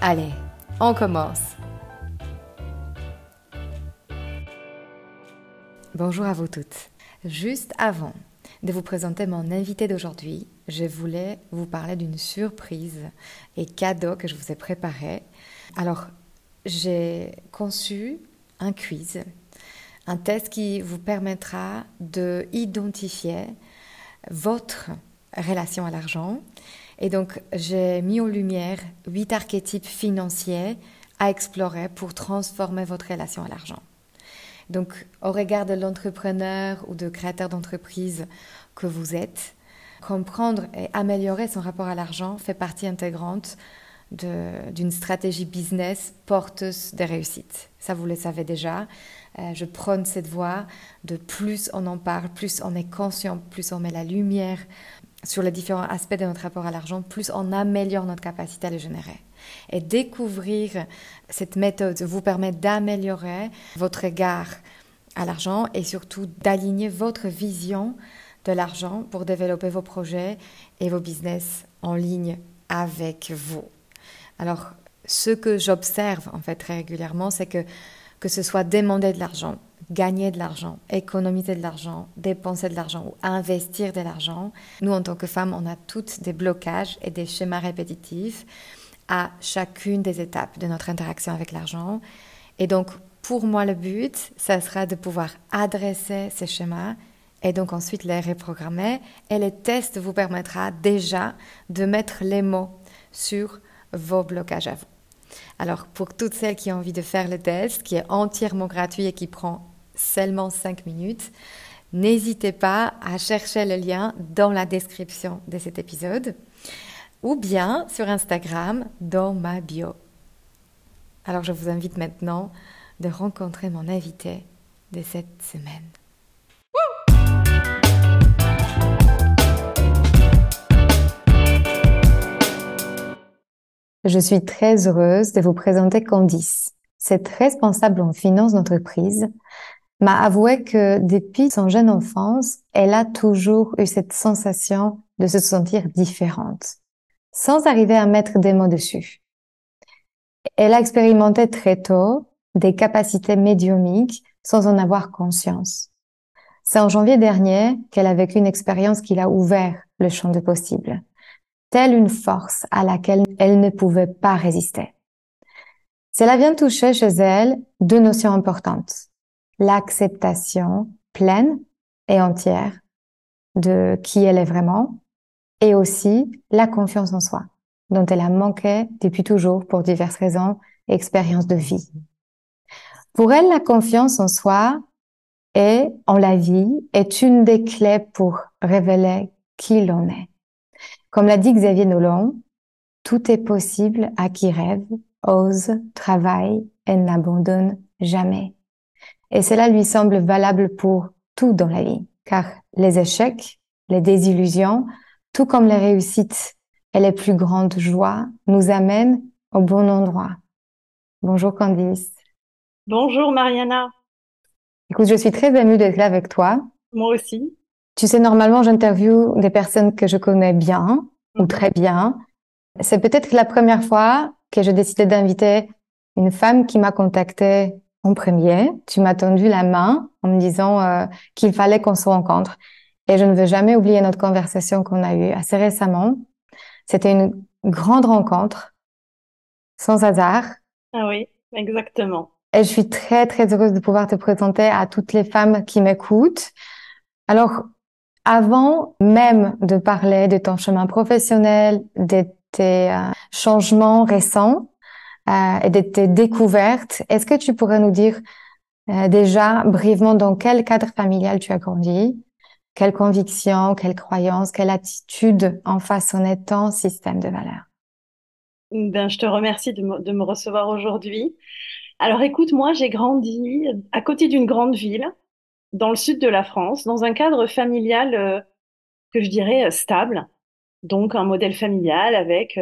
Allez, on commence. Bonjour à vous toutes. Juste avant de vous présenter mon invité d'aujourd'hui, je voulais vous parler d'une surprise et cadeau que je vous ai préparé. Alors, j'ai conçu un quiz, un test qui vous permettra de identifier votre relation à l'argent et donc, j'ai mis en lumière huit archétypes financiers à explorer pour transformer votre relation à l'argent. Donc, au regard de l'entrepreneur ou de créateur d'entreprise que vous êtes, comprendre et améliorer son rapport à l'argent fait partie intégrante d'une stratégie business porteuse de réussite. Ça, vous le savez déjà. Euh, je prône cette voie de plus on en parle, plus on est conscient, plus on met la lumière sur les différents aspects de notre rapport à l'argent, plus on améliore notre capacité à le générer. Et découvrir cette méthode vous permet d'améliorer votre regard à l'argent et surtout d'aligner votre vision de l'argent pour développer vos projets et vos business en ligne avec vous. Alors, ce que j'observe en fait très régulièrement, c'est que que ce soit demander de l'argent, gagner de l'argent, économiser de l'argent, dépenser de l'argent ou investir de l'argent, nous en tant que femmes, on a toutes des blocages et des schémas répétitifs à chacune des étapes de notre interaction avec l'argent. Et donc, pour moi, le but, ça sera de pouvoir adresser ces schémas et donc ensuite les reprogrammer. Et le test vous permettra déjà de mettre les mots sur vos blocages à vous. Alors, pour toutes celles qui ont envie de faire le test, qui est entièrement gratuit et qui prend seulement 5 minutes, n'hésitez pas à chercher le lien dans la description de cet épisode ou bien sur Instagram dans ma bio. Alors, je vous invite maintenant de rencontrer mon invité de cette semaine. Je suis très heureuse de vous présenter Candice. Cette responsable en finance d'entreprise m'a avoué que depuis son jeune enfance, elle a toujours eu cette sensation de se sentir différente, sans arriver à mettre des mots dessus. Elle a expérimenté très tôt des capacités médiumiques sans en avoir conscience. C'est en janvier dernier qu'elle a vécu une expérience qui l'a ouvert le champ de possibles telle une force à laquelle elle ne pouvait pas résister. Cela vient toucher chez elle deux notions importantes. L'acceptation pleine et entière de qui elle est vraiment et aussi la confiance en soi dont elle a manqué depuis toujours pour diverses raisons et expériences de vie. Pour elle, la confiance en soi et en la vie est une des clés pour révéler qui l'on est. Comme l'a dit Xavier Nolan, tout est possible à qui rêve, ose, travaille et n'abandonne jamais. Et cela lui semble valable pour tout dans la vie, car les échecs, les désillusions, tout comme les réussites et les plus grandes joies nous amènent au bon endroit. Bonjour Candice. Bonjour Mariana. Écoute, je suis très émue d'être là avec toi. Moi aussi. Tu sais, normalement, j'interviewe des personnes que je connais bien ou mhm. très bien. C'est peut-être la première fois que j'ai décidé d'inviter une femme qui m'a contactée en premier. Tu m'as tendu la main en me disant euh, qu'il fallait qu'on se rencontre. Et je ne veux jamais oublier notre conversation qu'on a eue assez récemment. C'était une grande rencontre sans hasard. Ah oui, exactement. Et je suis très, très heureuse de pouvoir te présenter à toutes les femmes qui m'écoutent. Alors, avant même de parler de ton chemin professionnel, de tes euh, changements récents euh, et de tes découvertes, est-ce que tu pourrais nous dire euh, déjà brièvement dans quel cadre familial tu as grandi, quelles convictions, quelles croyances, quelle attitude en façonnait ton système de valeurs? Ben, Je te remercie de me, recevoir aujourd'hui. Alors écoute, moi j'ai grandi à côté d'une grande ville, dans le sud de la France, dans un cadre familial euh, que je dirais stable. Donc un modèle familial avec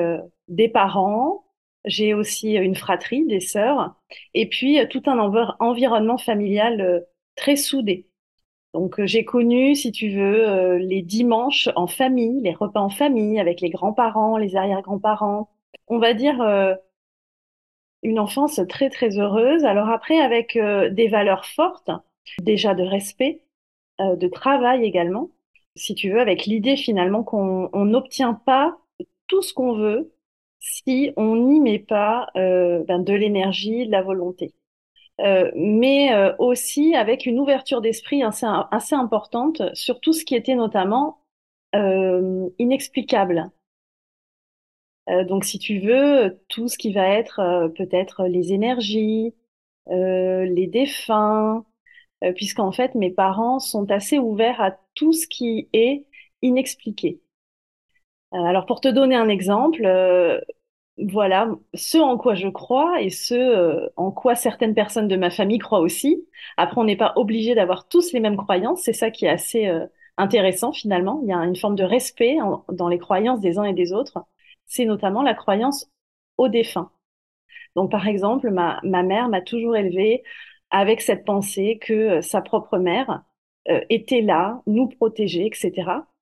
des parents, j'ai aussi une fratrie, des sœurs, et puis tout un environnement familial très soudé. Donc j'ai connu, si tu veux, les dimanches en famille, les repas en famille avec les grands-parents, les arrière-grands-parents. On va dire une enfance très très heureuse. Alors après, avec euh, des valeurs fortes, déjà de respect, euh, de travail également, si tu veux, avec l'idée finalement qu'on n'obtient pas tout ce qu'on veut si on n'y met pas euh, ben, de l'énergie, de la volonté. mais aussi avec une ouverture d'esprit assez, assez importante sur tout ce qui était notamment inexplicable. Euh, donc, si tu veux, tout ce qui va être euh, peut-être les énergies, euh, les défunts, puisqu'en fait, mes parents sont assez ouverts à tout ce qui est inexpliqué. Alors, pour te donner un exemple, voilà, ce en quoi je crois et ce en quoi certaines personnes de ma famille croient aussi. Après, on n'est pas obligé d'avoir tous les mêmes croyances. C'est ça qui est assez intéressant finalement. Il y a une forme de respect dans les croyances des uns et des autres c'est notamment la croyance au défunt. Donc, par exemple, ma, mère m'a toujours élevée avec cette pensée que euh, sa propre mère euh, était là, nous protéger, etc.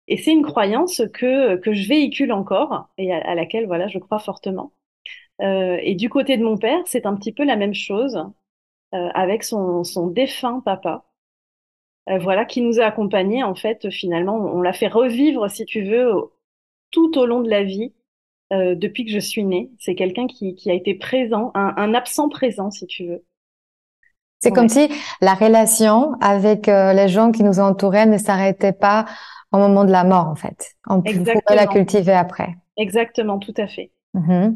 Et c'est une croyance que, que je véhicule encore et à, laquelle, voilà, je crois fortement. Euh, et du côté de mon père, c'est un petit peu la même chose avec son, son défunt papa. voilà, qui nous a accompagnés, en fait, finalement, on l'a fait revivre, si tu veux, tout au long de la vie, euh, depuis que je suis née. C'est quelqu'un qui, qui, a été présent, un, absent présent, si tu veux. C'est comme si la relation avec euh, les gens qui nous entouraient ne s'arrêtait pas au moment de la mort, en fait. On pouvait la cultiver après. Exactement, tout à fait. Mm-hmm.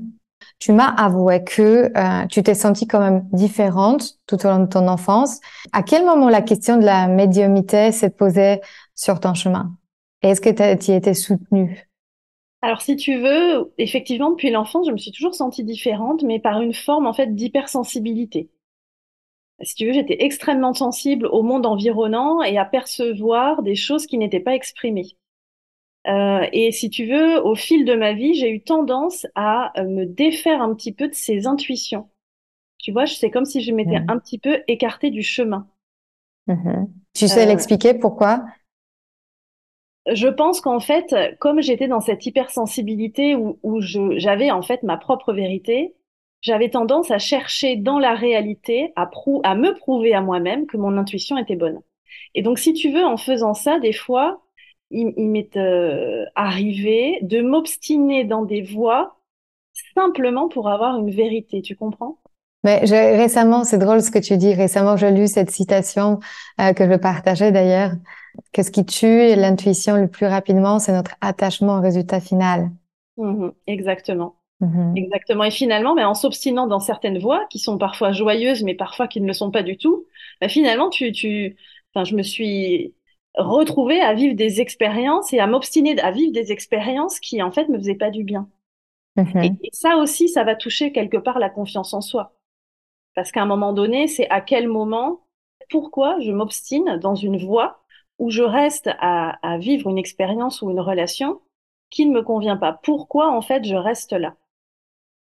Tu m'as avoué que euh, tu t'es sentie quand même différente tout au long de ton enfance. À quel moment la question de la médiumité s'est posée sur ton chemin? Est-ce que tu y étais soutenue? Alors, si tu veux, effectivement, depuis l'enfance, je me suis toujours sentie différente, mais par une forme, en fait, d'hypersensibilité. Si tu veux, j'étais extrêmement sensible au monde environnant et à percevoir des choses qui n'étaient pas exprimées. Euh, et si tu veux, au fil de ma vie, j'ai eu tendance à euh, me défaire un petit peu de ces intuitions. Tu vois, c'est comme si je m'étais mmh. un petit peu écartée du chemin. Mmh tu sais euh, l'expliquer pourquoi? Je pense qu'en fait, comme j'étais dans cette hypersensibilité où, où j'avais en fait ma propre vérité, j'avais tendance à chercher dans la réalité, à, à me prouver à moi-même que mon intuition était bonne. Et donc, si tu veux, en faisant ça, des fois, il, m'est euh, arrivé de m'obstiner dans des voies simplement pour avoir une vérité. Tu comprends? Mais récemment, c'est drôle ce que tu dis. Récemment, j'ai lu cette citation euh, que je partageais d'ailleurs. Que ce qui tue l'intuition le plus rapidement, c'est notre attachement au résultat final. Mmh exactement. Mmh exactement. Et finalement, mais en s'obstinant dans certaines voies qui sont parfois joyeuses, mais parfois qui ne le sont pas du tout, bah, finalement, tu, tu, enfin, je me suis retrouvée à vivre des expériences et à m'obstiner à vivre des expériences qui, en fait, me faisaient pas du bien. Mmh et, ça aussi, ça va toucher quelque part la confiance en soi. Parce qu'à un moment donné, c'est à quel moment, pourquoi je m'obstine dans une voie où je reste à, vivre une expérience ou une relation qui ne me convient pas? Pourquoi en fait je reste là?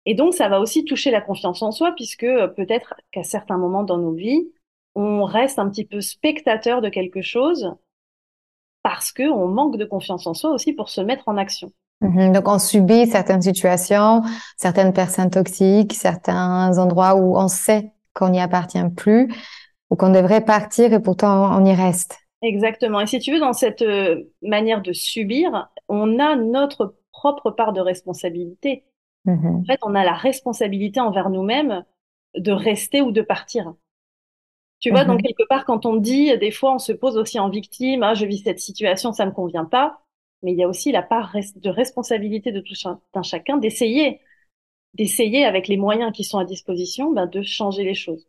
Et donc ça va aussi toucher la confiance en soi puisque euh, peut-être qu'à certains moments dans nos vies, on reste un petit peu spectateur de quelque chose parce que on manque de confiance en soi aussi pour se mettre en action. Mhm. donc on subit certaines situations, certaines personnes toxiques, certains endroits où on sait qu'on n'y appartient plus ou qu'on devrait partir et pourtant on y reste. Exactement. Et si tu veux, dans cette euh, manière de subir, on a notre propre part de responsabilité. En fait, on a la responsabilité envers nous-mêmes de rester ou de partir. Tu vois, donc quelque part, quand on dit, des fois, on se pose aussi en victime, ah, je vis cette situation, ça me convient pas. Mais il y a aussi la part de responsabilité de tout un chacun d'essayer, d'essayer avec les moyens qui sont à disposition, ben, de changer les choses.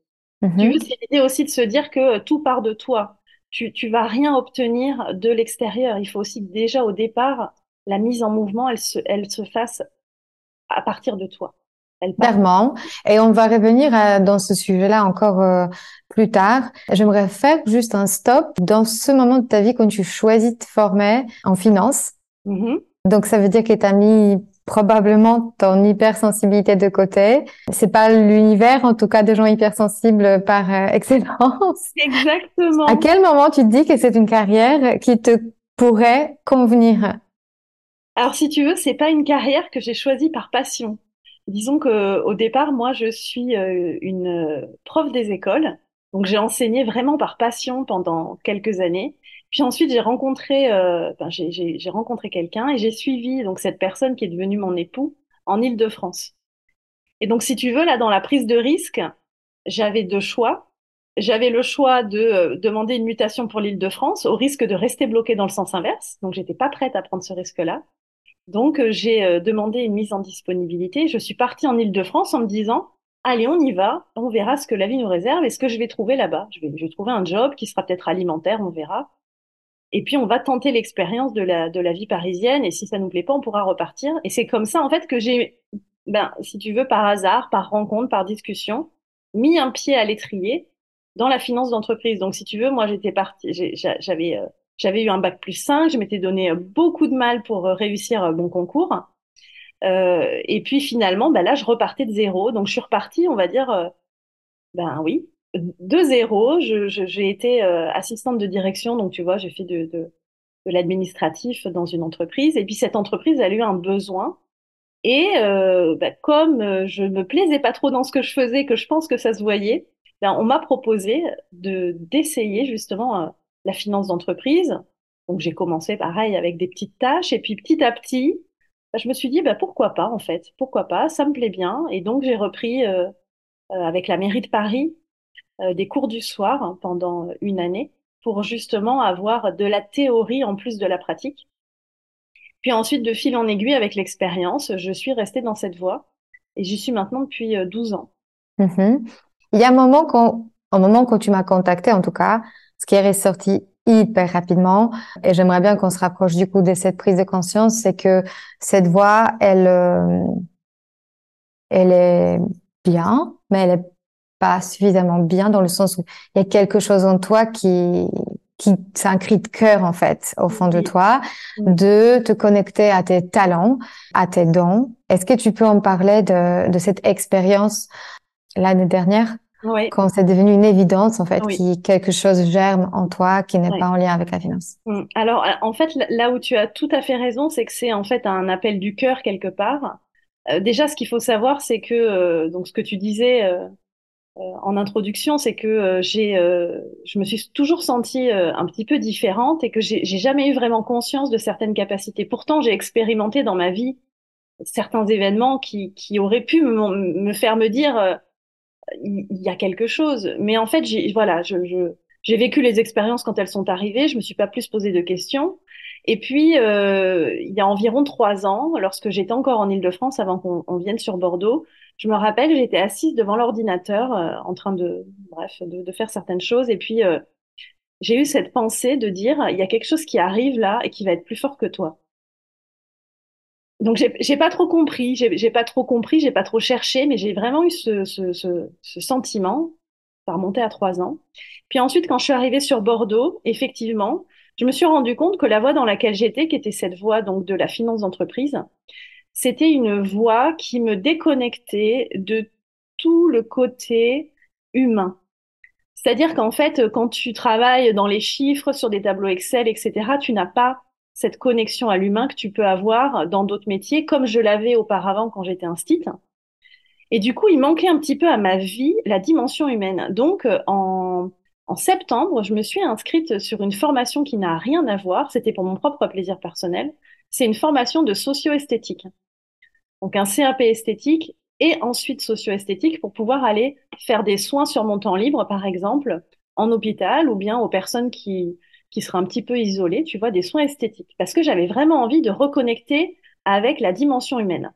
Tu veux, c'est l'idée aussi de se dire que tout part de toi. Tu, tu vas rien obtenir de l'extérieur. Il faut aussi déjà au départ, la mise en mouvement, elle se, elle se fasse à partir de toi. Clairement. Et on va revenir à, dans ce sujet-là encore euh, plus tard. J'aimerais faire juste un stop dans ce moment de ta vie quand tu choisis de te former en finance. Mm-hmm. Donc, ça veut dire que tu as mis probablement ton hypersensibilité de côté. C'est pas l'univers, en tout cas, de gens hypersensibles par euh, excellence. Exactement. À quel moment tu te dis que c'est une carrière qui te pourrait convenir? Alors, si tu veux, c'est pas une carrière que j'ai choisie par passion. Disons que au départ, moi, je suis euh, une euh, prof des écoles, donc j'ai enseigné vraiment par passion pendant quelques années. Puis ensuite, j'ai rencontré, euh, j'ai rencontré quelqu'un et j'ai suivi donc cette personne qui est devenue mon époux en Île-de-France. Et donc, si tu veux, là, dans la prise de risque, j'avais deux choix. J'avais le choix de demander une mutation pour l'Île-de-France au risque de rester bloqué dans le sens inverse. Donc, j'étais pas prête à prendre ce risque-là. Donc, euh, j'ai euh, demandé une mise en disponibilité. Je suis partie en Ile-de-France en me disant, allez, on y va, on verra ce que la vie nous réserve et ce que je vais trouver là-bas. Je vais, trouver un job qui sera peut-être alimentaire, on verra. Et puis, on va tenter l'expérience de la, de la vie parisienne et si ça nous plaît pas, on pourra repartir. Et c'est comme ça, en fait, que j'ai, ben, si tu veux, par hasard, par rencontre, par discussion, mis un pied à l'étrier dans la finance d'entreprise. Donc, si tu veux, moi, j'étais partie, j'avais euh, j'avais eu un bac plus 5, je m'étais donné euh, beaucoup de mal pour euh, réussir euh, mon concours. Euh, et puis finalement, bah là, je repartais de zéro. Donc je suis repartie, on va dire, ben oui, de zéro. J'ai été assistante de direction, donc tu vois, j'ai fait de, de, de l'administratif dans une entreprise. Et puis cette entreprise, elle a eu un besoin. Et bah, comme je me plaisais pas trop dans ce que je faisais, que je pense que ça se voyait, ben, on m'a proposé de d'essayer justement la finance d'entreprise. Donc j'ai commencé pareil avec des petites tâches et puis petit à petit, bah, je me suis dit bah, pourquoi pas en fait, pourquoi pas, ça me plaît bien et donc j'ai repris euh, euh, avec la mairie de Paris euh, des cours du soir pendant une année pour justement avoir de la théorie en plus de la pratique. Puis ensuite de fil en aiguille avec l'expérience, je suis restée dans cette voie et j'y suis maintenant depuis 12 ans. Mm-hmm. Il y a un moment quand, un moment quand tu m'as contacté en tout cas, ce qui est ressorti hyper rapidement. Et j'aimerais bien qu'on se rapproche du coup de cette prise de conscience, c'est que cette voix, elle, euh, elle est bien, mais elle est pas suffisamment bien dans le sens où il y a quelque chose en toi qui, qui, c'est un cri de cœur en fait au fond de toi, de te connecter à tes talents, à tes dons. Est-ce que tu peux en parler de, de cette expérience l'année dernière? Oui. quand c'est devenu une évidence en fait, qui quelque chose germe en toi qui n'est pas en lien avec la finance. Mm. Alors euh, en fait, là où tu as tout à fait raison, c'est que c'est en fait un appel du cœur quelque part. Euh, déjà, ce qu'il faut savoir, c'est que euh, donc ce que tu disais en introduction, c'est que j'ai, je me suis toujours sentie un petit peu différente et que j'ai jamais eu vraiment conscience de certaines capacités. Pourtant, j'ai expérimenté dans ma vie certains événements qui, qui auraient pu me, me faire me dire il y, a quelque chose. Mais en fait, voilà, je, j'ai vécu les expériences quand elles sont arrivées. Je me suis pas plus posé de questions. Et puis, euh, il y a environ trois ans, lorsque j'étais encore en Île-de-France, avant qu'on vienne sur Bordeaux, je me rappelle, j'étais assise devant l'ordinateur, euh, en train de, bref, de, de, faire certaines choses. Et puis, euh, j'ai eu cette pensée de dire, il y a quelque chose qui arrive là et qui va être plus fort que toi donc j'ai pas trop compris, j'ai pas trop compris, j'ai pas trop cherché, mais j'ai vraiment eu ce, ce, ce, ce, sentiment. Ça remontait à trois ans. Puis ensuite, quand je suis arrivée sur Bordeaux, effectivement, je me suis rendu compte que la voie dans laquelle j'étais, qui était cette voie donc de la finance d'entreprise, c'était une voie qui me déconnectait de tout le côté humain. C'est-à-dire qu'en fait, quand tu travailles dans les chiffres, sur des tableaux Excel, etc., tu n'as pas cette connexion à l'humain que tu peux avoir dans d'autres métiers, comme je l'avais auparavant quand j'étais instite. Et du coup, il manquait un petit peu à ma vie la dimension humaine. Donc, euh, en, en septembre, je me suis inscrite sur une formation qui n'a rien à voir. C'était pour mon propre plaisir personnel. C'est une formation de socio-esthétique. donc un CAP esthétique et ensuite socio-esthétique pour pouvoir aller faire des soins sur mon temps libre, par exemple, en hôpital ou bien aux personnes qui, qui seraient un petit peu isolées, tu vois, des soins esthétiques. Parce que j'avais vraiment envie de reconnecter avec la dimension humaine.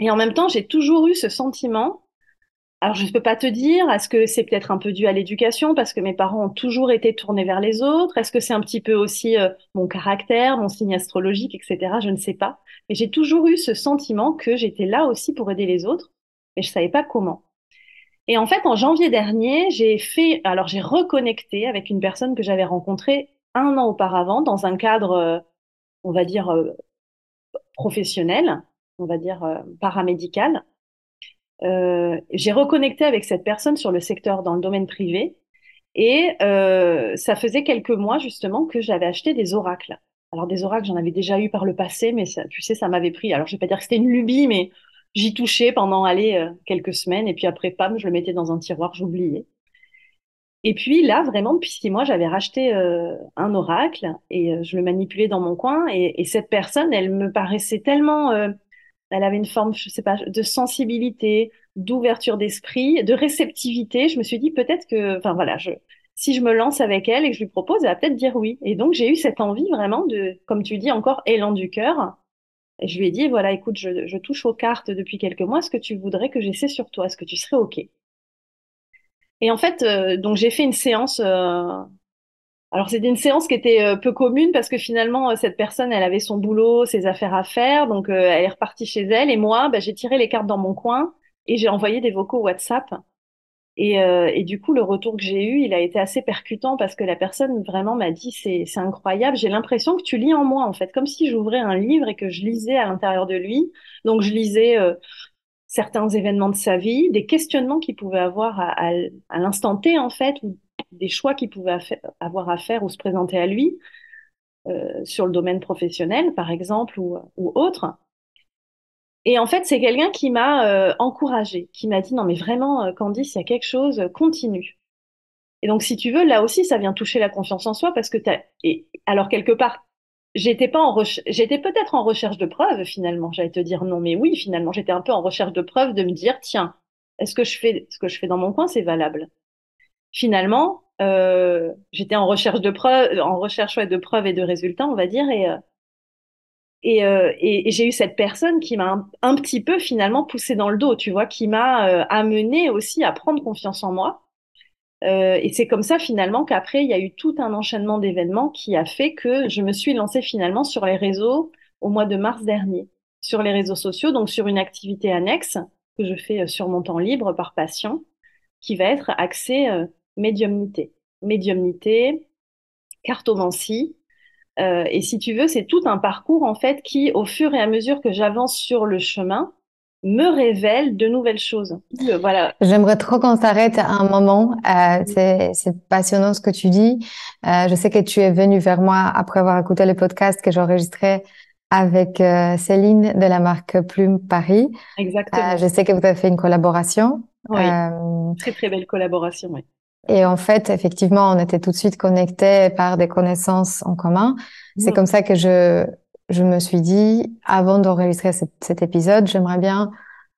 Et en même temps, j'ai toujours eu ce sentiment alors, je ne peux pas te dire, est-ce que c'est peut-être un peu dû à l'éducation parce que mes parents ont toujours été tournés vers les autres Est-ce que c'est un petit peu aussi euh, mon caractère, mon signe astrologique, etc. Je ne sais pas. Mais j'ai toujours eu ce sentiment que j'étais là aussi pour aider les autres, mais je savais pas comment. Et en fait, en janvier dernier, j'ai fait, alors j'ai reconnecté avec une personne que j'avais rencontrée un an auparavant dans un cadre, euh, on va dire, euh, professionnel, on va dire paramédical. Euh, j'ai reconnecté avec cette personne sur le secteur dans le domaine privé et ça faisait quelques mois justement que j'avais acheté des oracles. Alors des oracles, j'en avais déjà eu par le passé, mais tu sais, ça m'avait pris. Alors je vais pas dire que c'était une lubie, mais j'y touchais pendant aller euh, quelques semaines et puis après pam, je le mettais dans un tiroir, j'oubliais. Et puis là, vraiment, depuis six mois, j'avais racheté euh, un oracle et euh, je le manipulais dans mon coin. Et, et, cette personne, elle me paraissait tellement elle avait une forme, je sais pas, de sensibilité, d'ouverture d'esprit, de réceptivité. Je me suis dit peut-être que, enfin voilà, je, si je me lance avec elle et que je lui propose, elle va peut-être dire oui. Et donc j'ai eu cette envie vraiment de, comme tu dis, encore élan du cœur. Je lui ai dit voilà, écoute, je, je touche aux cartes depuis quelques mois. Est-ce que tu voudrais que j'essaie sur toi Est-ce que tu serais ok? Et en fait, euh, donc j'ai fait une séance euh, alors c'était une séance qui était euh, peu commune parce que finalement cette personne elle avait son boulot, ses affaires à faire, donc elle est repartie chez elle. Et moi bah, j'ai tiré les cartes dans mon coin et j'ai envoyé des vocaux WhatsApp et, et du coup le retour que j'ai eu il a été assez percutant parce que la personne vraiment m'a dit c'est incroyable. J'ai l'impression que tu lis en moi en fait. Comme si j'ouvrais un livre et que je lisais à l'intérieur de lui. Donc je lisais certains événements de sa vie des questionnements qu'il pouvait avoir à, à, à l'instant T en fait des choix qu'il pouvait avoir à faire ou se présenter à lui euh, sur le domaine professionnel, par exemple, ou, ou autre. Et en fait, c'est quelqu'un qui m'a euh, encouragée, qui m'a dit non mais vraiment, euh, Candice, il y a quelque chose, continue. Et donc, si tu veux, là aussi, ça vient toucher la confiance en soi parce que t'as. Et alors quelque part, j'étais pas en j'étais peut-être en recherche de preuves finalement. J'allais te dire non, mais oui, finalement, j'étais un peu en recherche de preuves de me dire tiens, est-ce que je fais ce que je fais dans mon coin, c'est valable? Finalement, euh, j'étais en recherche de preuves, en recherche ouais, de preuves et de résultats, on va dire, et euh, et, euh, et j'ai eu cette personne qui m'a un, petit peu finalement poussé dans le dos, tu vois, qui m'a euh, amené aussi à prendre confiance en moi. Euh, et c'est comme ça finalement qu'après il y a eu tout un enchaînement d'événements qui a fait que je me suis lancée finalement sur les réseaux au mois de mars dernier, sur les réseaux sociaux, donc sur une activité annexe que je fais sur mon temps libre par passion, qui va être axée médiumnité. Médiumnité, cartomancie. Euh, et si tu veux, c'est tout un parcours en fait qui, au fur et à mesure que j'avance sur le chemin, me révèle de nouvelles choses. Euh, voilà. J'aimerais trop qu'on s'arrête à un moment. Euh, c'est passionnant ce que tu dis. Euh, je sais que tu es venu vers moi après avoir écouté le podcast que j'enregistrais avec euh, Céline de la marque Plume Paris. Exactement. je sais que vous avez fait une collaboration. Oui. très très belle collaboration. Oui. Et en fait, effectivement, on était tout de suite connectés par des connaissances en commun. C'est comme ça que je, je me suis dit, avant d'enregistrer cet, cet épisode, j'aimerais bien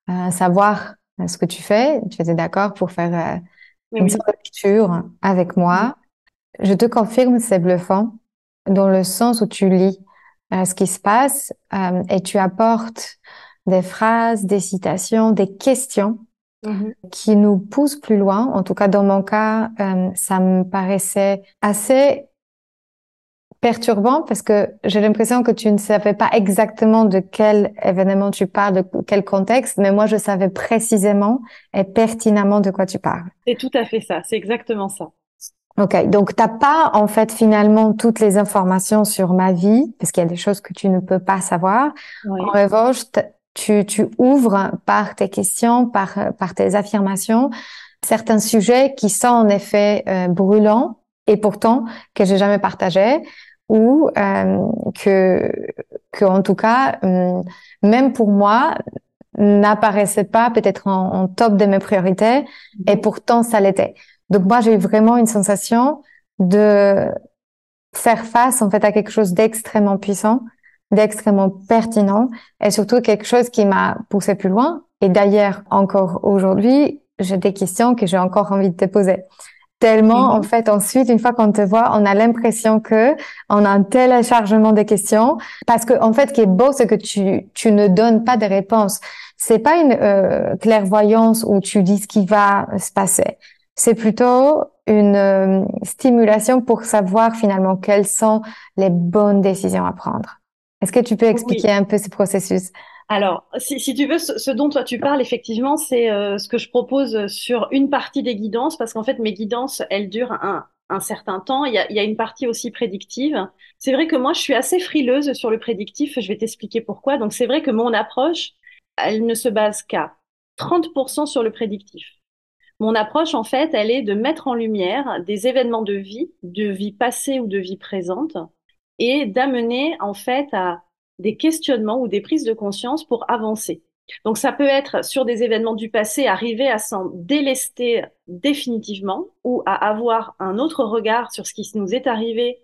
euh, savoir euh, ce que tu fais. Tu étais d'accord pour faire euh, une sorte de lecture avec moi. Je te confirme, c'est bluffant, dans le sens où tu lis euh, ce qui se passe et tu apportes des phrases, des citations, des questions Mm-hmm. qui nous pousse plus loin. En tout cas, dans mon cas, euh, ça me paraissait assez perturbant parce que j'ai l'impression que tu ne savais pas exactement de quel événement tu parles, de quel contexte, mais moi, je savais précisément et pertinemment de quoi tu parles. C'est tout à fait ça. C'est exactement ça. Ok, donc t'as pas en fait finalement toutes les informations sur ma vie parce qu'il y a des choses que tu ne peux pas savoir. En revanche, tu, tu ouvres par tes questions, par, par tes affirmations, certains sujets qui sont en effet euh, brûlants et pourtant que j'ai jamais partagé ou euh, que, que en tout cas, hum, même pour moi, n'apparaissait pas peut-être en, en, top de mes priorités et pourtant ça l'était. Donc moi j'ai eu vraiment une sensation de faire face en fait à quelque chose d'extrêmement puissant d'extrêmement pertinent et surtout quelque chose qui m'a poussé plus loin. Et d'ailleurs, encore aujourd'hui, j'ai des questions que j'ai encore envie de te poser. Tellement, en fait, ensuite, une fois qu'on te voit, on a l'impression que on a un téléchargement de questions. Parce que, en fait, ce qui est beau, c'est que tu, tu ne donnes pas de réponses. C'est pas une euh, clairvoyance où tu dis ce qui va se passer. C'est plutôt une euh, stimulation pour savoir finalement quelles sont les bonnes décisions à prendre. Est-ce que tu peux expliquer un peu ce processus? Alors, si, si, tu veux, ce, dont toi tu parles, effectivement, c'est euh, ce que je propose sur une partie des guidances, parce qu'en fait, mes guidances, elles durent un, un certain temps. Il y, a, il y a une partie aussi prédictive. C'est vrai que moi, je suis assez frileuse sur le prédictif. Je vais t'expliquer pourquoi. Donc, c'est vrai que mon approche, elle ne se base qu'à 30% sur le prédictif. Mon approche, en fait, elle est de mettre en lumière des événements de vie, de vie passée ou de vie présente, et d'amener, en fait, à des questionnements ou des prises de conscience pour avancer. Donc ça peut être sur des événements du passé, arriver à s'en délester définitivement ou à avoir un autre regard sur ce qui nous est arrivé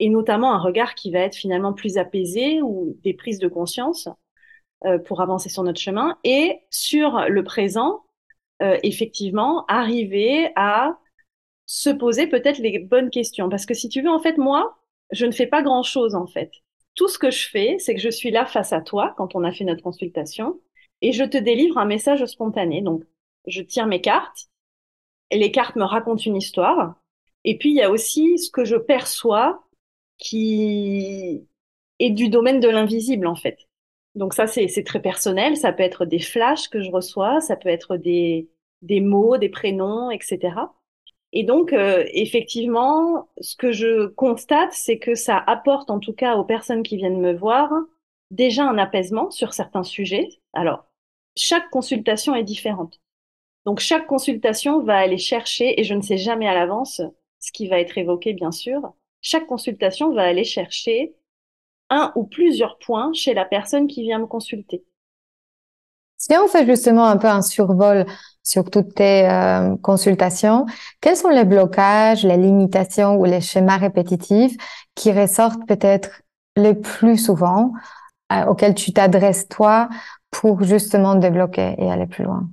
et notamment un regard qui va être finalement plus apaisé ou des prises de conscience euh, pour avancer sur notre chemin et sur le présent, euh, effectivement, arriver à se poser peut-être les bonnes questions. Parce que si tu veux, en fait, moi, je ne fais pas grand-chose en fait tout ce que je fais, c'est que je suis là face à toi quand on a fait notre consultation et je te délivre un message spontané. Donc, je tire mes cartes et les cartes me racontent une histoire. Et puis, il y a aussi ce que je perçois qui est du domaine de l'invisible, en fait. Donc ça, c'est très personnel. Ça peut être des flashs que je reçois, ça peut être des, des mots, des prénoms, etc. Et donc, euh, effectivement, ce que je constate, c'est que ça apporte, en tout cas aux personnes qui viennent me voir, déjà un apaisement sur certains sujets. Alors, chaque consultation est différente. Donc, chaque consultation va aller chercher, et je ne sais jamais à l'avance ce qui va être évoqué, bien sûr, chaque consultation va aller chercher un ou plusieurs points chez la personne qui vient me consulter. Si on fait justement un peu un survol sur toutes tes euh, consultations, quels sont les blocages, les limitations ou les schémas répétitifs qui ressortent peut-être le plus souvent, euh, auxquels tu t'adresses toi pour justement débloquer et aller plus loin?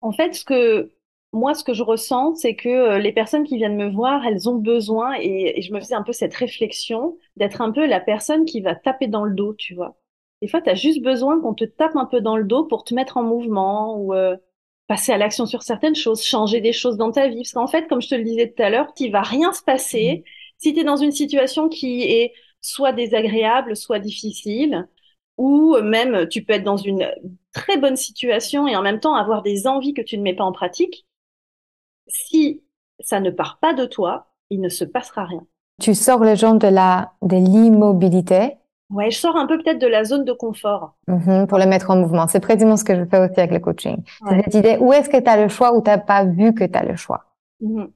En fait, ce que moi, ce que je ressens, c'est que euh, les personnes qui viennent me voir, elles ont besoin, et, et je me faisais un peu cette réflexion, d'être un peu la personne qui va taper dans le dos, tu vois. Des fois, tu as juste besoin qu'on te tape un peu dans le dos pour te mettre en mouvement ou euh, passer à l'action sur certaines choses, changer des choses dans ta vie. Parce qu'en fait, comme je te le disais tout à l'heure, il va rien se passer mmh. si tu es dans une situation qui est soit désagréable, soit difficile, ou même tu peux être dans une très bonne situation et en même temps avoir des envies que tu ne mets pas en pratique. Si ça ne part pas de toi, il ne se passera rien. Tu sors les gens de la de l'immobilité Ouais, je sors un peu peut-être de la zone de confort. Mm-hmm, pour les mettre en mouvement. C'est précisément ce que je fais aussi avec le coaching. C'est cette idée, où est-ce que tu as le choix ou tu n'as pas vu que tu as le choix? Mm-hmm.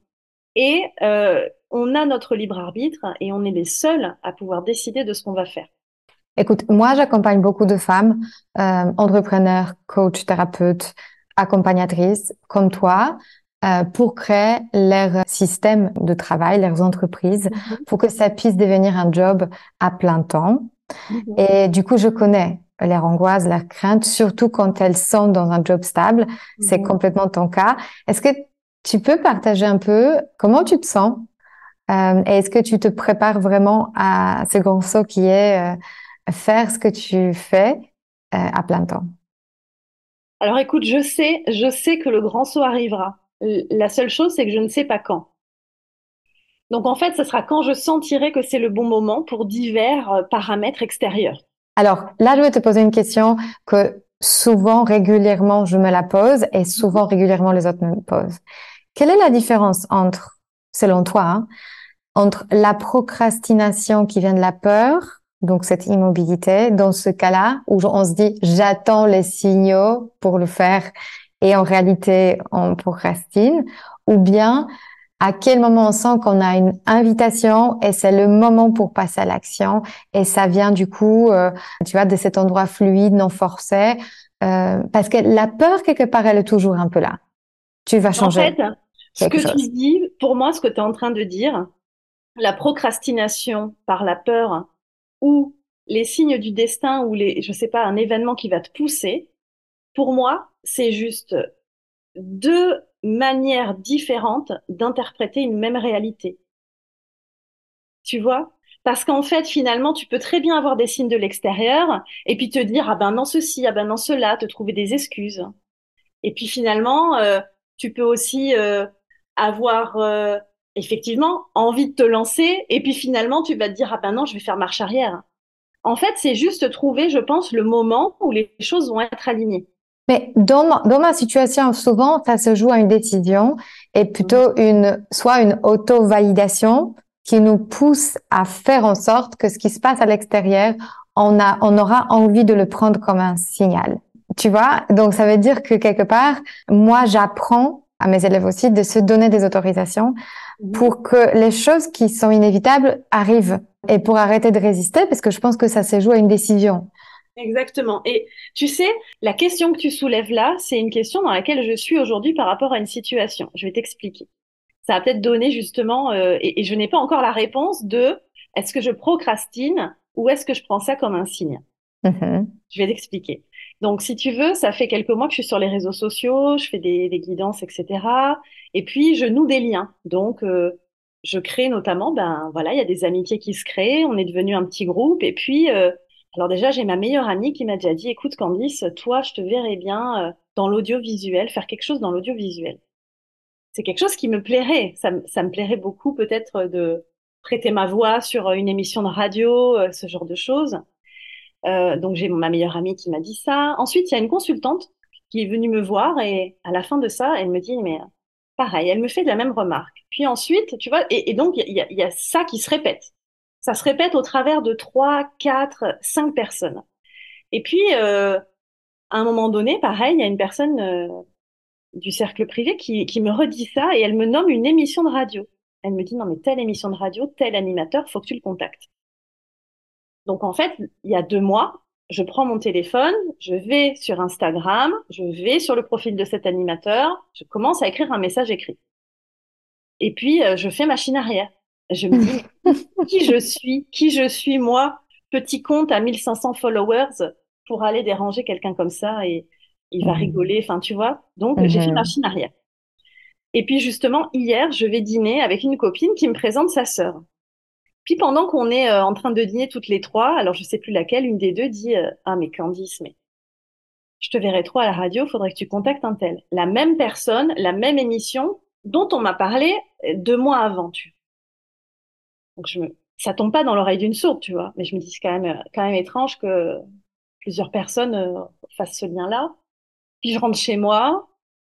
Et euh, on a notre libre arbitre et on est les seuls à pouvoir décider de ce qu'on va faire. Écoute, moi j'accompagne beaucoup de femmes, euh, entrepreneurs, coachs, thérapeutes, accompagnatrices comme toi, euh, pour créer leur système de travail, leurs entreprises, mm-hmm. pour que ça puisse devenir un job à plein temps Mhm. Et du coup, je connais leurs angoisses, leurs craintes, surtout quand elles sont dans un job stable. C'est mhm. complètement ton cas. Est-ce que tu peux partager un peu comment tu te sens? Euh, et est-ce que tu te prépares vraiment à ce grand saut qui est euh, faire ce que tu fais euh, à plein temps? Alors écoute, je sais, je sais que le grand saut arrivera. La seule chose, c'est que je ne sais pas quand. Donc en fait, ce sera quand je sentirai que c'est le bon moment pour divers euh, paramètres extérieurs. Alors là, je vais te poser une question que souvent, régulièrement, je me la pose et souvent, régulièrement, les autres me posent. Quelle est la différence entre, selon toi, hein, entre la procrastination qui vient de la peur, donc cette immobilité, dans ce cas-là, où on se dit j'attends les signaux pour le faire et en réalité on procrastine, ou bien à quel moment on sent qu'on a une invitation et c'est le moment pour passer à l'action et ça vient du coup, euh, tu vois, de cet endroit fluide, non forcé, euh, parce que la peur quelque part elle est toujours un peu là. Tu vas changer. En fait, ce que tu dis, pour moi, ce que tu es en train de dire, la procrastination par la peur ou les signes du destin ou les, je sais pas, un événement qui va te pousser, pour moi, c'est juste deux manières différentes d'interpréter une même réalité. Tu vois? Parce qu'en fait, finalement, tu peux très bien avoir des signes de l'extérieur et puis te dire ah ben non ceci, ah ben non cela, te trouver des excuses. Et puis finalement, euh, tu peux aussi euh, avoir euh, effectivement envie de te lancer et puis finalement tu vas te dire ah ben non, je vais faire marche arrière. En fait, c'est juste trouver, je pense, le moment où les choses vont être alignées. Mais dans ma, dans ma situation, souvent, ça se joue à une décision et plutôt une, soit une auto-validation qui nous pousse à faire en sorte que ce qui se passe à l'extérieur, on a, on aura envie de le prendre comme un signal. Tu vois? Donc, ça veut dire que quelque part, moi, j'apprends à mes élèves aussi de se donner des autorisations mhm. pour que les choses qui sont inévitables arrivent et pour arrêter de résister parce que je pense que ça se joue à une décision. Exactement. Et tu sais, la question que tu soulèves là, c'est une question dans laquelle je suis aujourd'hui par rapport à une situation. Je vais t'expliquer. Ça va peut-être donner justement, euh, et, je n'ai pas encore la réponse de est-ce que je procrastine ou est-ce que je prends ça comme un signe. Mm-hmm. Je vais t'expliquer. Donc, si tu veux, ça fait quelques mois que je suis sur les réseaux sociaux, je fais des, des guidances, etc. Et puis, je noue des liens. Donc, euh, je crée notamment, ben voilà, il y a des amitiés qui se créent, on est devenu un petit groupe, et puis euh, alors déjà, j'ai ma meilleure amie qui m'a déjà dit, écoute Candice, toi, je te verrais bien euh, dans l'audiovisuel, faire quelque chose dans l'audiovisuel. C'est quelque chose qui me plairait. Ça, me plairait beaucoup peut-être de prêter ma voix sur une émission de radio, euh, ce genre de choses. Euh, donc j'ai ma meilleure amie qui m'a dit ça. Ensuite, il y a une consultante qui est venue me voir et à la fin de ça, elle me dit, mais pareil, elle me fait de la même remarque. Puis ensuite, tu vois, et, donc il y y a ça qui se répète ça se répète au travers de trois, quatre, cinq personnes. Et puis, euh, à un moment donné, pareil, il y a une personne euh, du cercle privé qui, me redit ça et elle me nomme une émission de radio. Elle me dit, non, mais telle émission de radio, tel animateur, faut que tu le contactes. Donc, en fait, il y a deux mois, je prends mon téléphone, je vais sur Instagram, je vais sur le profil de cet animateur, je commence à écrire un message écrit. Et puis, euh, je fais machine arrière. Je me dis, qui je suis, qui je suis moi, petit compte à 1500 followers pour aller déranger quelqu'un comme ça et il va mmh. rigoler, enfin tu vois. Donc j'ai fait mmh. machine arrière. Et puis justement hier, je vais dîner avec une copine qui me présente sa sœur. Puis pendant qu'on est euh, en train de dîner toutes les trois, alors je sais plus laquelle, une des deux dit euh, ah mais Candice, mais je te verrai trop à la radio, faudrait que tu contactes un tel. La même personne, la même émission dont on m'a parlé euh, deux mois avant. Tu donc je me, ça tombe pas dans l'oreille d'une sourde, tu vois. Mais je me dis c'est quand même quand même étrange que plusieurs personnes euh, fassent ce lien-là. Puis je rentre chez moi,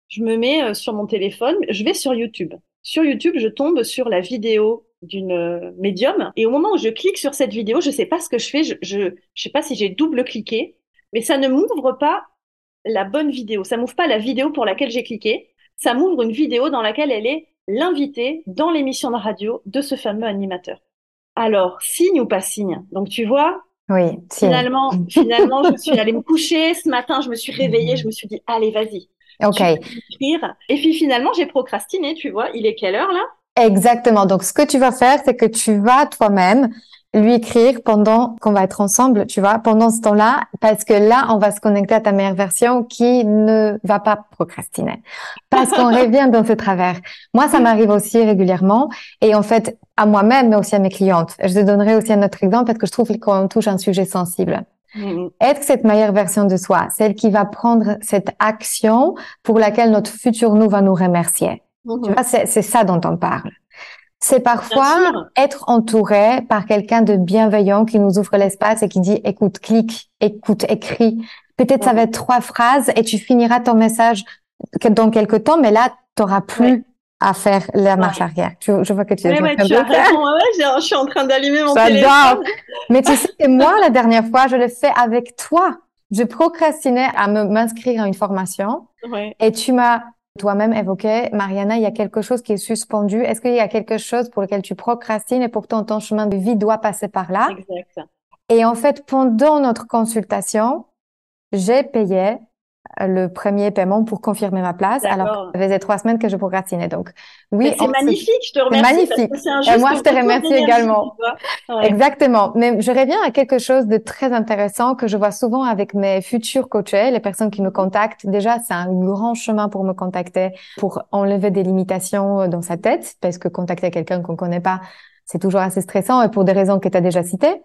je me mets euh, sur mon téléphone, je vais sur YouTube. Sur YouTube, je tombe sur la vidéo d'une euh, médium et au moment où je clique sur cette vidéo, je sais pas ce que je fais, je je, je sais pas si j'ai double cliqué, mais ça ne m'ouvre pas la bonne vidéo, ça m'ouvre pas la vidéo pour laquelle j'ai cliqué, ça m'ouvre une vidéo dans laquelle elle est l'invité dans l'émission de radio de ce fameux animateur. Alors, signe ou pas signe? Donc, tu vois, oui, finalement, finalement, je suis allée me coucher. Ce matin, je me suis réveillée, je me suis dit, allez, vas-y. Ok. Et puis finalement, j'ai procrastiné, tu vois. Il est quelle heure là? Exactement. Donc, ce que tu vas faire, c'est que tu vas toi-même lui écrire pendant qu'on va être ensemble, tu vois, pendant ce temps-là, parce que là, on va se connecter à ta meilleure version qui ne va pas procrastiner. Parce qu'on revient dans ce travers. Moi, ça m'arrive aussi régulièrement. Et en fait, à moi-même, mais aussi à mes clientes. Je te donnerai aussi un autre exemple parce que je trouve qu'on touche un sujet sensible. Mm-hmm. Être cette meilleure version de soi, celle qui va prendre cette action pour laquelle notre futur nous va nous remercier? Tu mm-hmm. vois, c'est ça dont on parle. C'est parfois être entouré par quelqu'un de bienveillant qui nous ouvre l'espace et qui dit écoute, clique, écoute, écris. Peut-être ça va être trois phrases et tu finiras ton message dans quelques temps, mais là, tu n'auras plus à faire la marche arrière. je vois que tu, tu as raison. je suis en train d'allumer mon téléphone. mais tu sais que moi, la dernière fois, je l'ai fait avec toi. Je procrastinais à m'inscrire à une formation et tu m'as toi-même évoqué, Mariana, il y a quelque chose qui est suspendu. Est-ce qu'il y a quelque chose pour lequel tu procrastines et pourtant ton chemin de vie doit passer par là? Exact. Et en fait, pendant notre consultation, j'ai payé le premier paiement pour confirmer ma place. Alors, ça faisait trois semaines que je procrastinais. Donc, oui. C'est magnifique, je te remercie. C'est magnifique. Et moi, je te remercie également. Exactement. Mais je reviens à quelque chose de très intéressant que je vois souvent avec mes futurs coachés, les personnes qui me contactent. Déjà, c'est un grand chemin pour me contacter, pour enlever des limitations dans sa tête, parce que contacter quelqu'un qu'on connaît pas, c'est toujours assez stressant et pour des raisons que tu as déjà citées.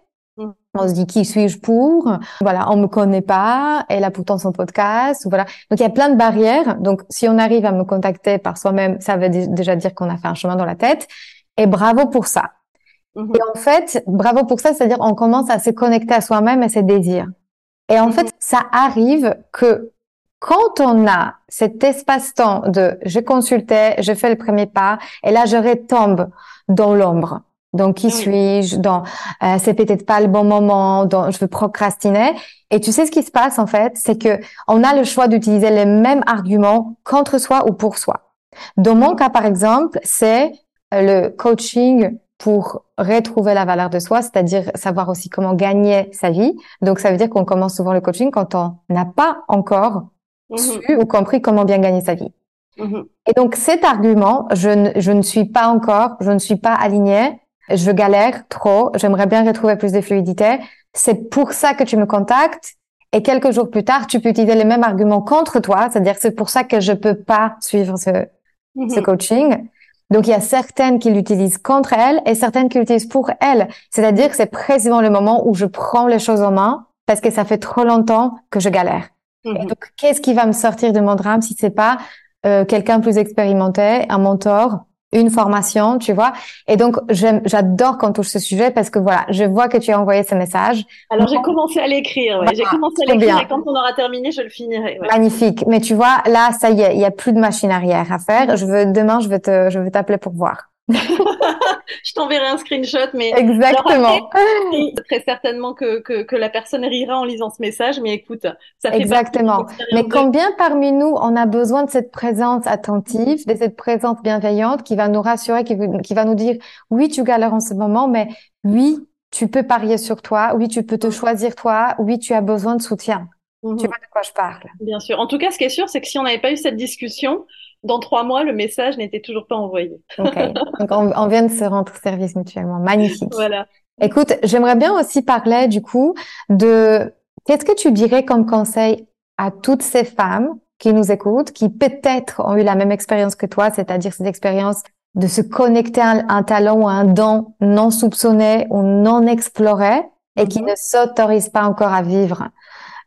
On se dit qui suis-je pour? Voilà, on me connaît pas. Elle a pourtant son podcast. Voilà. Donc il y a plein de barrières. Donc si on arrive à me contacter par soi-même, ça veut déjà dire qu'on a fait un chemin dans la tête. Et bravo pour ça. Mm-hmm. Et en fait, bravo pour ça, c'est-à-dire on commence à se connecter à soi-même et ses désirs. Et en fait, mm-hmm. ça arrive que quand on a cet espace-temps de je consultais, je fais le premier pas, et là je retombe dans l'ombre. Donc, qui suis-je? Dans euh, c'est peut-être pas le bon moment. Dans je veux procrastiner. Et tu sais ce qui se passe en fait, c'est que on a le choix d'utiliser les mêmes arguments contre soi ou pour soi. Dans mon cas, par exemple, c'est euh, le coaching pour retrouver la valeur de soi, c'est-à-dire savoir aussi comment gagner sa vie. Donc, ça veut dire qu'on commence souvent le coaching quand on n'a pas encore mmh su ou compris comment bien gagner sa vie. Mmh Et donc, cet argument, je ne, je ne suis pas encore, je ne suis pas alignée je galère trop, j'aimerais bien retrouver plus de fluidité. C'est pour ça que tu me contactes. Et quelques jours plus tard, tu peux utiliser les mêmes arguments contre toi, c'est-à-dire c'est pour ça que je peux pas suivre ce, ce mhm. coaching. Donc il y a certaines qui l'utilisent contre elles et certaines qui l'utilisent pour elles. C'est-à-dire que c'est précisément le moment où je prends les choses en main parce que ça fait trop longtemps que je galère. Et mhm. donc qu'est-ce qui va me sortir de mon drame si c'est pas euh, quelqu'un plus expérimenté, un mentor une formation, tu vois. Et donc, j'adore qu'on touche ce sujet parce que voilà, je vois que tu as envoyé ce message. Alors, j'ai commencé à l'écrire, ouais. j'ai commencé à l'écrire et quand on aura terminé, je le finirai. Ouais. Magnifique. Mais tu vois, là, ça y est, il y a plus de machine arrière à faire. Je veux, demain, je vais te, je vais t'appeler pour voir. je t'enverrai un screenshot, mais exactement. très certainement que, que, que, la personne rira en lisant ce message, mais écoute, ça fait exactement. Mais combien parmi nous on a besoin de cette présence attentive, de cette présence bienveillante qui va nous rassurer, qui, qui va nous dire oui, tu galères en ce moment, mais oui, tu peux parier sur toi, oui, tu peux te choisir toi, oui, tu as besoin de soutien. Tu mhm. vois de quoi je parle? Bien sûr. En tout cas, ce qui est sûr, c'est que si on n'avait pas eu cette discussion, dans trois mois, le message n'était toujours pas envoyé. Ok. Donc, on, vient de se rendre service mutuellement. Magnifique. Voilà. Écoute, j'aimerais bien aussi parler, du coup, de qu'est-ce que tu dirais comme conseil à toutes ces femmes qui nous écoutent, qui peut-être ont eu la même expérience que toi, c'est-à-dire cette expérience de se connecter à un talent ou à un don non soupçonné ou non exploré et qui mm-hmm. ne s'autorisent pas encore à vivre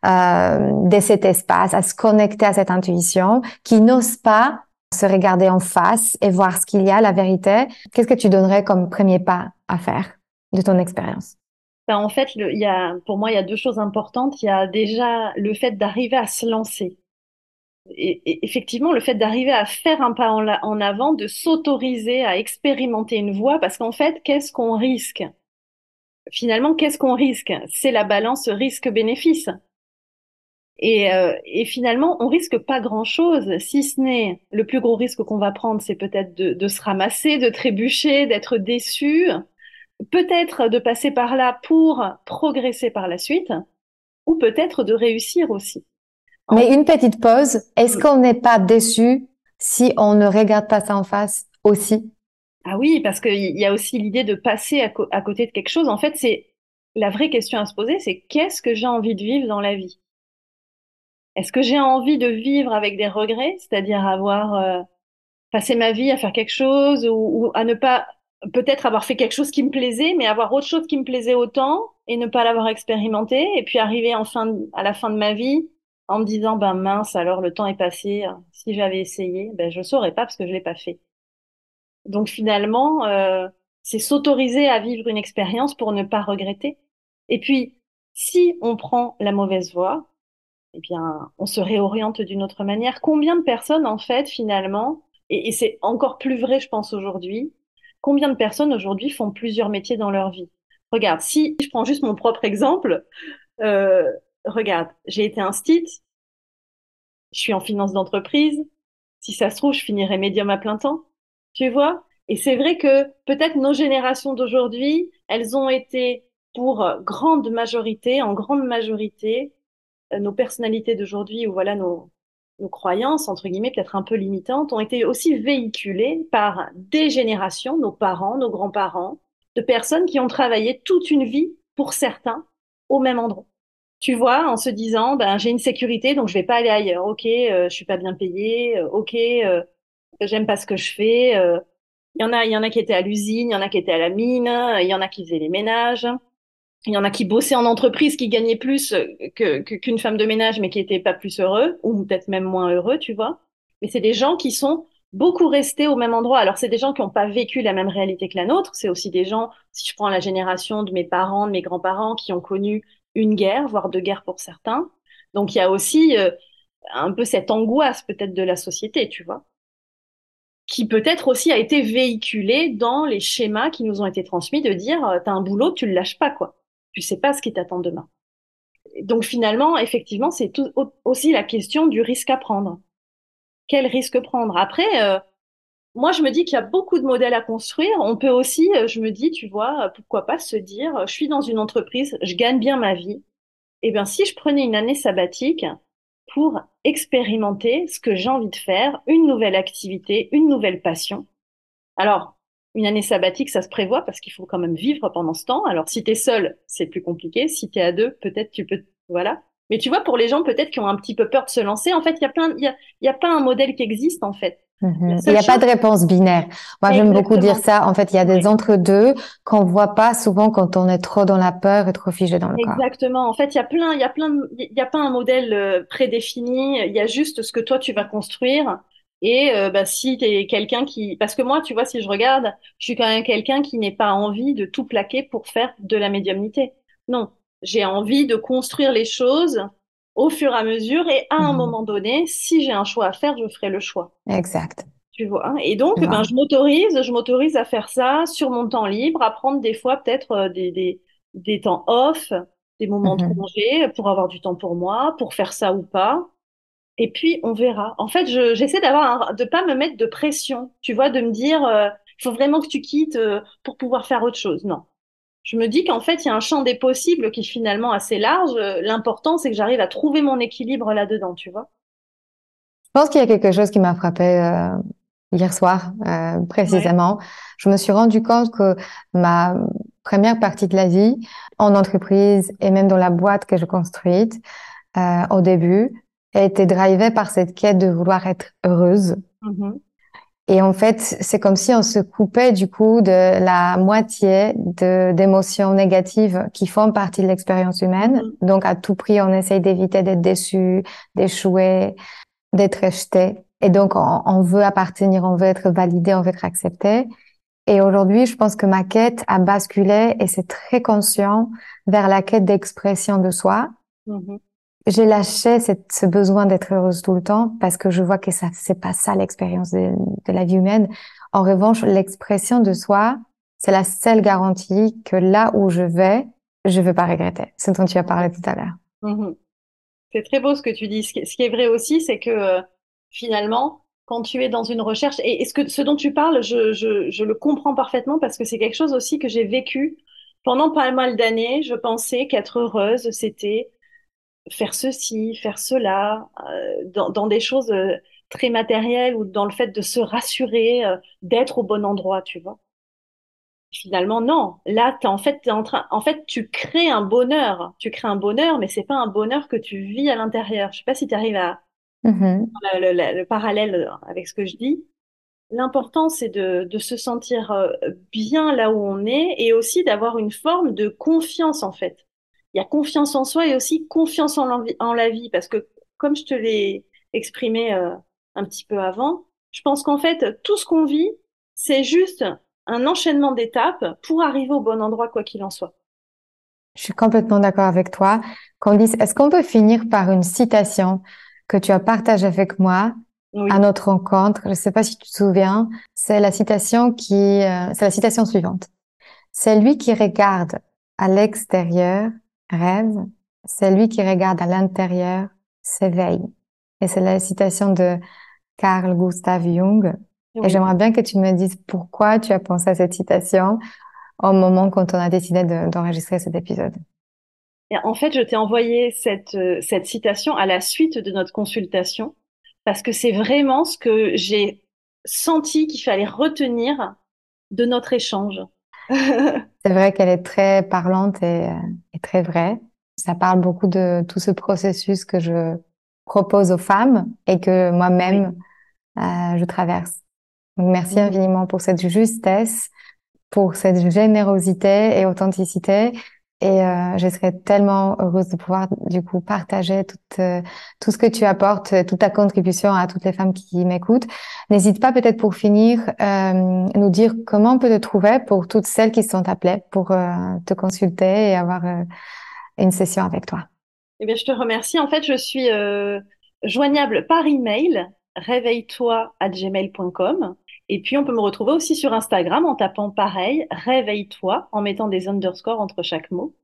de cet espace, à se connecter à cette intuition, qui n'ose pas se regarder en face et voir ce qu'il y a, la vérité. Qu'est-ce que tu donnerais comme premier pas à faire de ton expérience? Ben, En fait, il y a, pour moi, il y a deux choses importantes. Il y a déjà le fait d'arriver à se lancer. Et, effectivement, le fait d'arriver à faire un pas en avant, de s'autoriser à expérimenter une voie, parce qu'en fait, qu'est-ce qu'on risque? Finalement, qu'est-ce qu'on risque? C'est la balance risque-bénéfice. Et, euh, et, finalement, on risque pas grand-chose, si ce n'est le plus gros risque qu'on va prendre, c'est peut-être de, de, se ramasser, de trébucher, d'être déçu, peut-être de passer par là pour progresser par la suite, ou peut-être de réussir aussi. Mais une petite pause, est-ce qu'on n'est pas déçu si on ne regarde pas ça en face aussi? Ah oui, parce qu'il y a aussi l'idée de passer à, à côté de quelque chose. En fait, c'est la vraie question à se poser, c'est qu'est-ce que j'ai envie de vivre dans la vie? Est-ce que j'ai envie de vivre avec des regrets, c'est-à-dire avoir euh, passé ma vie à faire quelque chose ou, à ne pas peut-être avoir fait quelque chose qui me plaisait, mais avoir autre chose qui me plaisait autant et ne pas l'avoir expérimenté, et puis arriver en fin à la fin de ma vie en me disant ben mince alors le temps est passé, si j'avais essayé, ben je saurais pas parce que je l'ai pas fait. Donc finalement, euh, c'est s'autoriser à vivre une expérience pour ne pas regretter. Et puis si on prend la mauvaise voie, eh bien, on se réoriente d'une autre manière. Combien de personnes, en fait, finalement, et, c'est encore plus vrai, je pense, aujourd'hui, combien de personnes aujourd'hui font plusieurs métiers dans leur vie? Regarde, si je prends juste mon propre exemple, euh, regarde, j'ai été un stit, je suis en finance d'entreprise, si ça se trouve, je finirai médium à plein temps, tu vois? Et c'est vrai que peut-être nos générations d'aujourd'hui, elles ont été pour grande majorité, en grande majorité, nos personnalités d'aujourd'hui ou voilà nos, nos croyances, entre guillemets, peut-être un peu limitantes, ont été aussi véhiculées par des générations, nos parents, nos grands-parents, de personnes qui ont travaillé toute une vie, pour certains, au même endroit. Tu vois, en se disant, ben, j'ai une sécurité, donc je vais pas aller ailleurs. Ok, euh, je suis pas bien payée. Euh, ok, euh, j'aime pas ce que je fais. Euh. Il y en a, il y en a qui étaient à l'usine, il y en a qui étaient à la mine, il y en a qui faisaient les ménages. Il y en a qui bossaient en entreprise, qui gagnaient plus que, qu'une femme de ménage, mais qui étaient pas plus heureux, ou peut-être même moins heureux, tu vois. Mais c'est des gens qui sont beaucoup restés au même endroit. Alors, c'est des gens qui n'ont pas vécu la même réalité que la nôtre. C'est aussi des gens, si je prends la génération de mes parents, de mes grands-parents, qui ont connu une guerre, voire deux guerres pour certains. Donc, il y a aussi euh, un peu cette angoisse peut-être de la société, tu vois, qui peut-être aussi a été véhiculée dans les schémas qui nous ont été transmis de dire, euh, t'as un boulot, tu le lâches pas, quoi tu sais pas ce qui t'attend demain. Donc finalement, effectivement, c'est aussi la question du risque à prendre. Quel risque prendre? Après, euh, moi, je me dis qu'il y a beaucoup de modèles à construire. On peut aussi, euh, je me dis, tu vois, pourquoi pas se dire, je suis dans une entreprise, je gagne bien ma vie. Eh bien, si je prenais une année sabbatique pour expérimenter ce que j'ai envie de faire, une nouvelle activité, une nouvelle passion. Alors, une année sabbatique, ça se prévoit parce qu'il faut quand même vivre pendant ce temps. Alors, si tu es seul, c'est plus compliqué. Si tu es à deux, peut-être tu peux, voilà. Mais tu vois, pour les gens peut-être qui ont un petit peu peur de se lancer, en fait, il y a plein, il y a, y a pas un modèle qui existe, en fait. Mhm. Il n'y a pas de réponse binaire. Moi, j'aime beaucoup dire ça. En fait, il y a des entre-deux qu'on voit pas souvent quand on est trop dans la peur et trop figé dans le Exactement. corps. Exactement. En fait, il y a plein, il y a plein, il y a pas un modèle euh, prédéfini. Il y a juste ce que toi tu vas construire. Et euh, bah, si tu es quelqu'un qui... Parce que moi, tu vois, si je regarde, je suis quand même quelqu'un qui n'est pas envie de tout plaquer pour faire de la médiumnité. Non, j'ai envie de construire les choses au fur et à mesure et à un mhm. moment donné, si j'ai un choix à faire, je ferai le choix. Exact. Tu vois. Hein. Et donc, ben, je m'autorise, je m'autorise à faire ça sur mon temps libre, à prendre des fois peut-être euh, des, des, des temps off, des moments de mhm. congé pour avoir du temps pour moi, pour faire ça ou pas et puis on verra. En fait, j'essaie d'avoir de pas me mettre de pression, tu vois, de me dire euh, il faut vraiment que tu quittes euh, pour pouvoir faire autre chose. Non. Je me dis qu'en fait, il y a un champ des possibles qui est finalement assez large. L'important, c'est que j'arrive à trouver mon équilibre là-dedans, tu vois. Je pense qu'il y a quelque chose qui m'a frappé euh, hier soir, euh, précisément. Je me suis rendu compte que ma première partie de la vie, en entreprise et même dans la boîte que je construite, euh, au début, a été drivée par cette quête de vouloir être heureuse. Mm-hmm. Et en fait, c'est comme si on se coupait du coup de la moitié de d'émotions négatives qui font partie de l'expérience humaine. Mm-hmm. Donc à tout prix, on essaye d'éviter d'être déçu, d'échouer, d'être rejeté. Et donc on, on, veut appartenir, on veut être validé, on veut être accepté. Et aujourd'hui, je pense que ma quête a basculé et c'est très conscient vers la quête d'expression de soi. Mm-hmm j'ai lâché ce besoin d'être heureuse tout le temps parce que je vois que ça c'est pas ça l'expérience de, la vie humaine. En revanche, l'expression de soi, c'est la seule garantie que là où je vais, je veux pas regretter. Ce dont tu as parlé tout à l'heure. Mm-hmm. C'est très beau ce que tu dis. Ce qui, est vrai aussi, c'est que euh, finalement, quand tu es dans une recherche, et, ce, que, ce dont tu parles, je le comprends parfaitement parce que c'est quelque chose aussi que j'ai vécu pendant pas mal d'années. Je pensais qu'être heureuse, c'était faire ceci, faire cela, euh, dans, dans, des choses euh, très matérielles ou dans le fait de se rassurer euh, d'être au bon endroit, tu vois. Finalement, non. Là, es en fait, es en train, en fait, tu crées un bonheur. Tu crées un bonheur, mais c'est pas un bonheur que tu vis à l'intérieur. Je sais pas si tu arrives à mm-hmm. le, le, parallèle avec ce que je dis. L'important, c'est de, de, se sentir bien là où on est et aussi d'avoir une forme de confiance, en fait il y a confiance en soi et aussi confiance en, en la vie. Parce que, comme je te l'ai exprimé euh, un petit peu avant, je pense qu'en fait, tout ce qu'on vit, c'est juste un enchaînement d'étapes pour arriver au bon endroit, quoi qu'il en soit. Je suis complètement d'accord avec toi. Candice, est-ce qu'on peut finir par une citation que tu as partagée avec moi à notre rencontre? Je ne sais pas si tu te souviens. C'est la citation qui, euh, c'est la citation suivante. C'est lui qui regarde à l'extérieur rêve, celui qui regarde à l'intérieur s'éveille. Et c'est la citation de Carl Gustav Jung. Et j'aimerais bien que tu me dises pourquoi tu as pensé à cette citation au moment quand on a décidé d'enregistrer cet épisode. Et en fait, je t'ai envoyé cette, euh, cette citation à la suite de notre consultation parce que c'est vraiment ce que j'ai senti qu'il fallait retenir de notre échange. c'est vrai qu'elle est très parlante et, euh, et, très vraie. Ça parle beaucoup de tout ce processus que je propose aux femmes et que moi-même euh, je traverse. Donc merci infiniment pour cette justesse, pour cette générosité et authenticité et euh, je serais tellement heureuse de pouvoir du coup partager tout, euh, tout ce que tu apportes, euh, toute ta contribution à toutes les femmes qui m'écoutent. N'hésite pas peut-être pour finir euh, nous dire comment on peut te trouver pour toutes celles qui sont appelées pour te consulter et avoir une session avec toi. Eh bien, je te remercie. En fait, je suis joignable par email réveille-toi et puis, on peut me retrouver aussi sur Instagram en tapant pareil, réveille-toi, en mettant des underscores entre chaque mot.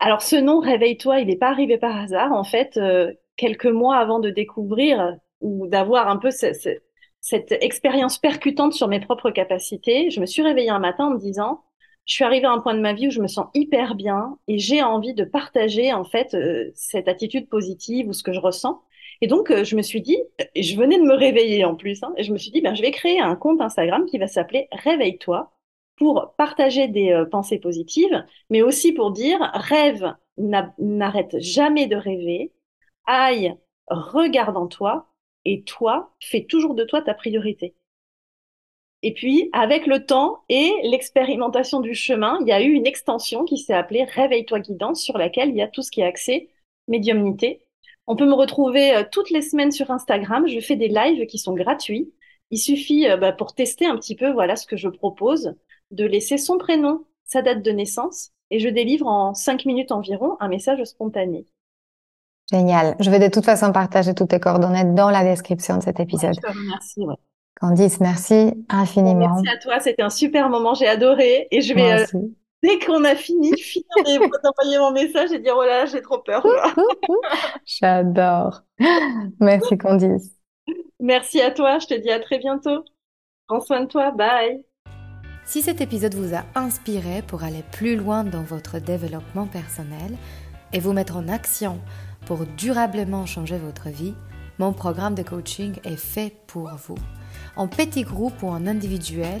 Alors, ce nom, réveille-toi, il n'est pas arrivé par hasard. En fait, euh, quelques mois avant de découvrir ou d'avoir un peu cette expérience percutante sur mes propres capacités, je me suis réveillée un matin en me disant, je suis arrivée à un point de ma vie où je me sens hyper bien et j'ai envie de partager en fait euh, cette attitude positive ou ce que je ressens et donc, euh, je me suis dit, je venais de me réveiller en plus, hein, et je me suis dit, ben, je vais créer un compte Instagram qui va s'appeler Réveille-toi pour partager des euh, pensées positives, mais aussi pour dire, rêve, n'arrête jamais de rêver, aille, regarde en toi, et toi, fais toujours de toi ta priorité. Et puis, avec le temps et l'expérimentation du chemin, il y a eu une extension qui s'est appelée Réveille-toi guidance, sur laquelle il y a tout ce qui est accès médiumnité on peut me retrouver euh, toutes les semaines sur Instagram. Je fais des lives qui sont gratuits. Il suffit, euh, bah, pour tester un petit peu, voilà ce que je propose, de laisser son prénom, sa date de naissance, et je délivre en cinq minutes environ un message spontané. Génial. Je vais de toute façon partager toutes tes coordonnées dans la description de cet épisode. je te remercie. Candice, merci infiniment. Merci à toi. C'était un super moment. J'ai adoré. Et je vais, euh, dès qu'on a fini, finir d'envoyer mon message et dire oh là, j'ai trop peur. J'adore. Merci Candice. Merci à toi, je te dis à très bientôt. Prends soin de toi, bye. Si cet épisode vous a inspiré pour aller plus loin dans votre développement personnel et vous mettre en action pour durablement changer votre vie, mon programme de coaching est fait pour vous. En petit groupe ou en individuel,